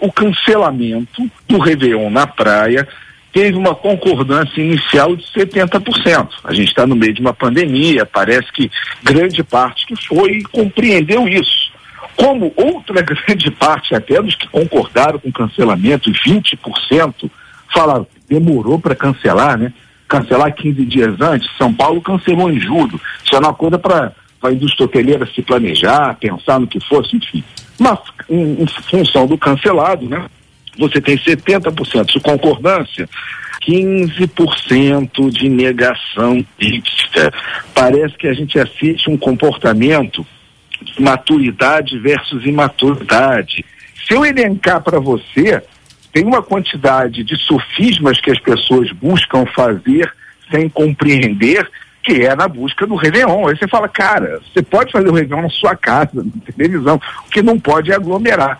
O cancelamento do Réveillon na praia teve uma concordância inicial de 70%. A gente está no meio de uma pandemia, parece que grande parte que foi compreendeu isso. Como outra grande parte até dos que concordaram com o cancelamento, 20%, falaram, demorou para cancelar, né? Cancelar 15 dias antes, São Paulo cancelou em julho. Isso é uma coisa para a indústria hoteleira se planejar, pensar no que fosse, enfim. Mas, em, em função do cancelado, né? Você tem 70% de concordância, 15% de negação crítica. Parece que a gente assiste um comportamento de maturidade versus imaturidade. Se eu elencar para você, tem uma quantidade de sofismas que as pessoas buscam fazer sem compreender que é na busca do Réveillon. Aí você fala, cara, você pode fazer o Réveillon na sua casa, na televisão, o que não pode é aglomerar.